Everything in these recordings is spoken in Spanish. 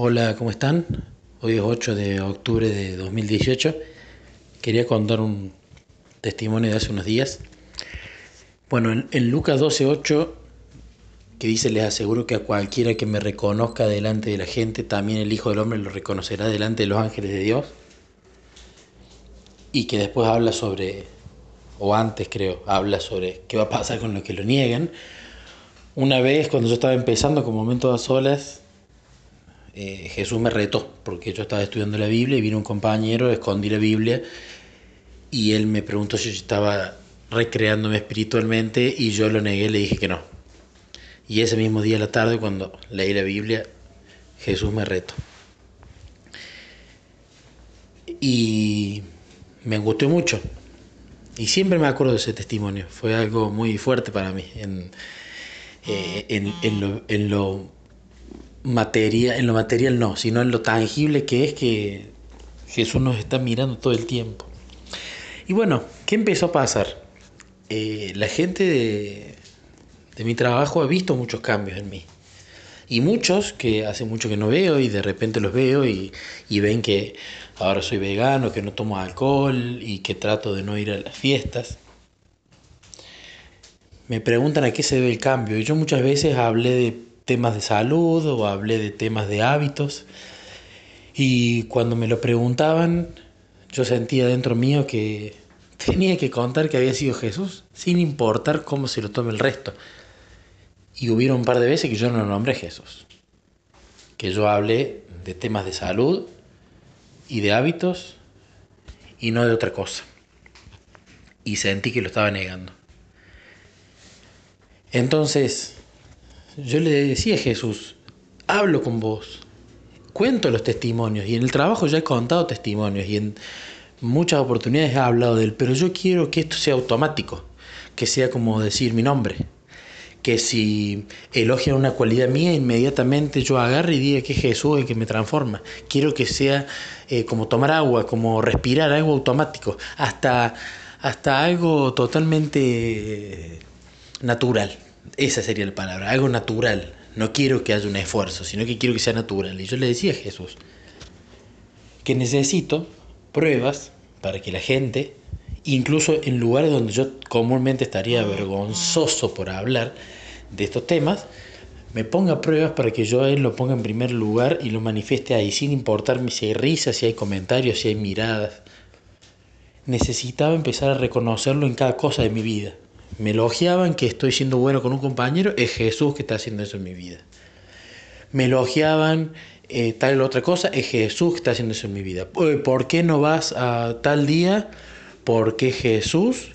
Hola, ¿cómo están? Hoy es 8 de octubre de 2018. Quería contar un testimonio de hace unos días. Bueno, en, en Lucas 12:8, que dice, les aseguro que a cualquiera que me reconozca delante de la gente, también el Hijo del Hombre lo reconocerá delante de los ángeles de Dios. Y que después habla sobre, o antes creo, habla sobre qué va a pasar con los que lo niegan. Una vez, cuando yo estaba empezando con Momentos a Solas, eh, Jesús me retó, porque yo estaba estudiando la Biblia y vino un compañero, escondí la Biblia y él me preguntó si yo estaba recreándome espiritualmente y yo lo negué, le dije que no. Y ese mismo día a la tarde, cuando leí la Biblia, Jesús me retó. Y me angustió mucho. Y siempre me acuerdo de ese testimonio. Fue algo muy fuerte para mí. En, eh, en, lo, materia, en lo material no, sino en lo tangible que es que Jesús nos está mirando todo el tiempo. Y bueno, ¿qué empezó a pasar? Eh, la gente de, de mi trabajo ha visto muchos cambios en mí. Y muchos que hace mucho que no veo y de repente los veo y, y, ven que ahora soy vegano, que no tomo alcohol y que trato de no ir a las fiestas. Me preguntan a qué se debe el cambio. Y yo muchas veces hablé de temas de salud o hablé de temas de hábitos. Y cuando me lo preguntaban, yo sentía dentro mío que tenía que contar que había sido Jesús, sin importar cómo se lo tome el resto. Y hubo un par de veces que yo no nombré Jesús. Que yo hablé de temas de salud y de hábitos y no de otra cosa. Y sentí que lo estaba negando. Entonces, yo le decía a Jesús, hablo con vos, cuento los testimonios y en el trabajo ya he contado testimonios y en muchas oportunidades he hablado de él, pero yo quiero que esto sea automático, que sea como decir mi nombre, que si elogian una cualidad mía, inmediatamente yo agarre y diga que es Jesús el que me transforma. Quiero que sea eh, como tomar agua, como respirar, algo automático, hasta, hasta algo totalmente natural. Esa sería la palabra, algo natural. No quiero que haya un esfuerzo, sino que quiero que sea natural. Y yo le decía a Jesús que necesito pruebas para que la gente, incluso en lugares donde yo comúnmente estaría vergonzoso por hablar de estos temas, me ponga pruebas para que yo a él lo ponga en primer lugar y lo manifieste ahí, sin importarme si hay risas, si hay comentarios, si hay miradas. Necesitaba empezar a reconocerlo en cada cosa de mi vida me elogiaban que estoy siendo bueno con un compañero, es Jesús que está haciendo eso en mi vida. Me elogiaban eh, tal otra cosa, es Jesús que está haciendo eso en mi vida. ¿Por qué no vas a tal día? Porque Jesús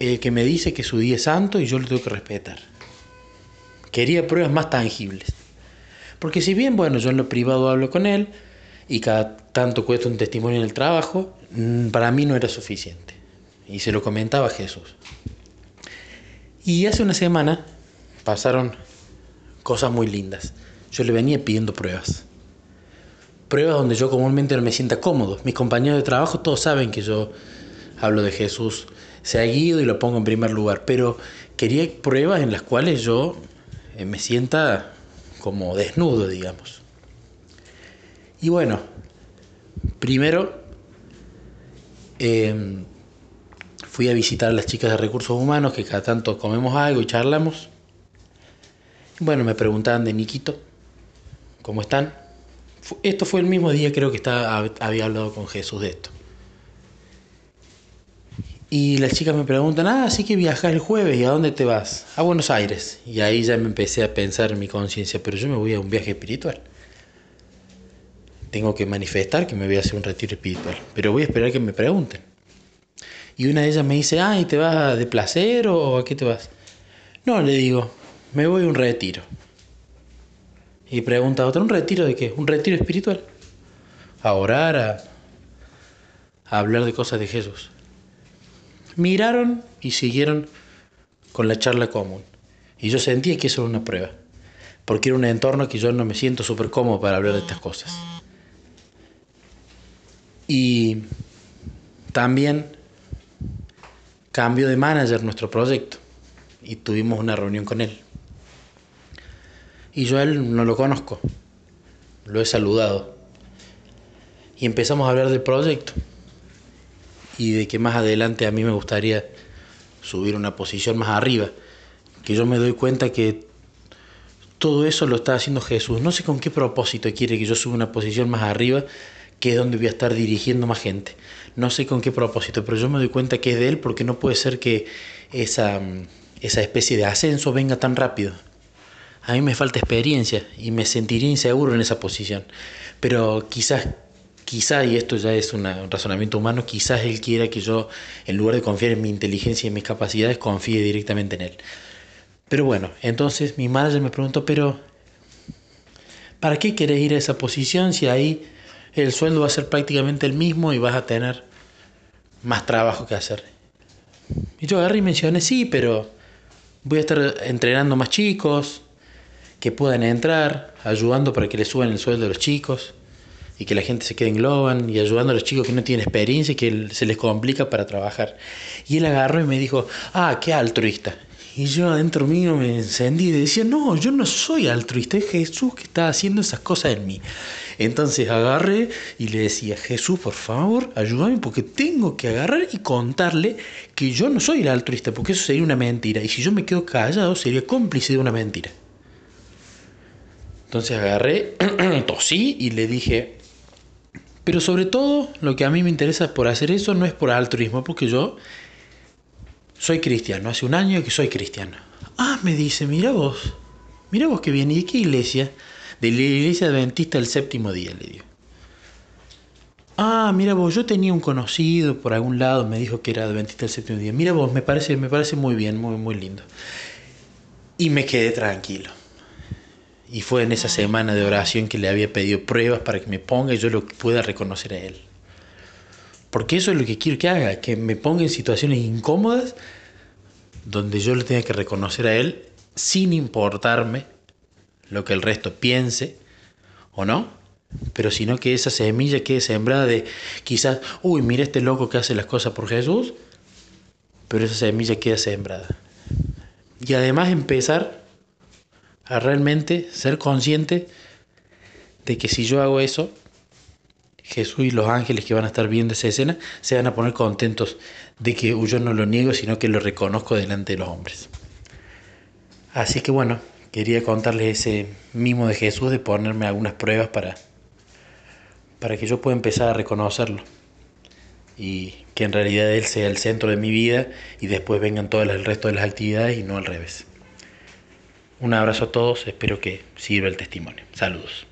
eh, que me dice que su día es santo y yo lo tengo que respetar. Quería pruebas más tangibles. Porque si bien, bueno, yo en lo privado hablo con él y cada tanto cuesta un testimonio en el trabajo, mm, para mí no era suficiente. Y se lo comentaba Jesús. Y hace una semana pasaron cosas muy lindas. Yo le venía pidiendo pruebas. Pruebas donde yo comúnmente no me sienta cómodo. Mis compañeros de trabajo todos saben que yo hablo de Jesús seguido y lo pongo en primer lugar. Pero quería pruebas en las cuales yo eh, me sienta como desnudo, digamos. Y bueno, primero eh, fui a visitar las chicas de recursos humanos, que cada tanto comemos algo y charlamos. bueno, me preguntaban de Niquito, ¿cómo están? Esto fue el mismo día, creo que estaba, había hablado con Jesús de esto. Y las chicas me preguntan, ah, sí que viajas el jueves, ¿y a dónde te vas? A Buenos Aires. Y ahí ya me empecé a pensar en mi conciencia, pero yo me voy a un viaje espiritual. Tengo que manifestar que me voy a hacer un retiro espiritual, pero voy a esperar que me pregunten. Y una de ellas me dice, ay, ¿te vas de placer o a qué te vas? No, le digo, me voy a un retiro. Y pregunta a otra, ¿un retiro de qué? ¿Un retiro espiritual? A orar, a, a hablar de cosas de Jesús. Miraron y siguieron con la charla común. Y yo sentía que eso era una prueba. Porque era un entorno que yo no me siento súper cómodo para hablar de estas cosas. Y también cambio de manager nuestro proyecto y tuvimos una reunión con él. Y yo a él no lo conozco, lo he saludado. Y empezamos a hablar del proyecto y de que más adelante a mí me gustaría subir una posición más arriba, que yo me doy cuenta que todo eso lo está haciendo Jesús. No sé con qué propósito quiere que yo suba una posición más arriba, que es donde voy a estar dirigiendo más gente. No sé con qué propósito, pero yo me doy cuenta que es de Él porque no puede ser que esa, esa especie de ascenso venga tan rápido. A mí me falta experiencia y me sentiría inseguro en esa posición. Pero quizás quizá, y esto ya es un razonamiento humano, quizás él quiera que yo, en lugar de confiar en mi inteligencia y en mis capacidades, confíe directamente en él. Pero bueno, entonces mi madre me preguntó, pero ¿para qué quieres ir a esa posición si ahí el sueldo va a ser prácticamente el mismo y vas a tener más trabajo que hacer? Y yo agarré y mencioné, sí, pero voy a estar entrenando más chicos, que puedan entrar, ayudando para que le suban el sueldo a los chicos y que la gente se quede en Globan y ayudando a los chicos que no tienen experiencia y que se les complica para trabajar. Y él agarró y me dijo, ah, qué altruista. Y yo adentro mío me encendí y decía, no, yo no soy altruista, es Jesús que está haciendo esas cosas en mí. Entonces agarré y le decía, Jesús, por favor, ayúdame porque tengo que agarrar y contarle que yo no soy el altruista, porque eso sería una mentira. Y si yo me quedo callado, sería cómplice de una mentira. Entonces agarré, tosí y le dije, pero sobre todo, lo que a mí me interesa por hacer eso no es por altruismo, porque yo soy cristiano, hace un año que soy cristiano. Ah, me dice, mira vos, mira vos que viene, ¿y de qué iglesia? De la iglesia adventista del séptimo día, le digo. Ah, mira vos, yo tenía un conocido por algún lado, me dijo que era adventista del séptimo día. Mira vos, me parece, me parece muy bien, muy, muy lindo. Y me quedé tranquilo. Y fue en esa semana de oración que le había pedido pruebas para que me ponga y yo lo pueda reconocer a él. Porque eso es lo que quiero que haga, que me ponga en situaciones incómodas donde yo le tenga que reconocer a él sin importarme lo que el resto piense o no, pero sino que esa semilla quede sembrada de quizás, uy, mira este loco que hace las cosas por Jesús, pero esa semilla queda sembrada. Y además empezar a realmente ser consciente de que si yo hago eso, Jesús y los ángeles que van a estar viendo esa escena se van a poner contentos de que yo no lo niego, sino que lo reconozco delante de los hombres. Así que bueno, quería contarles ese mimo de Jesús de ponerme algunas pruebas para, para que yo pueda empezar a reconocerlo y que en realidad Él sea el centro de mi vida y después vengan todo el resto de las actividades y no al revés. Un abrazo a todos, espero que sirva el testimonio. Saludos.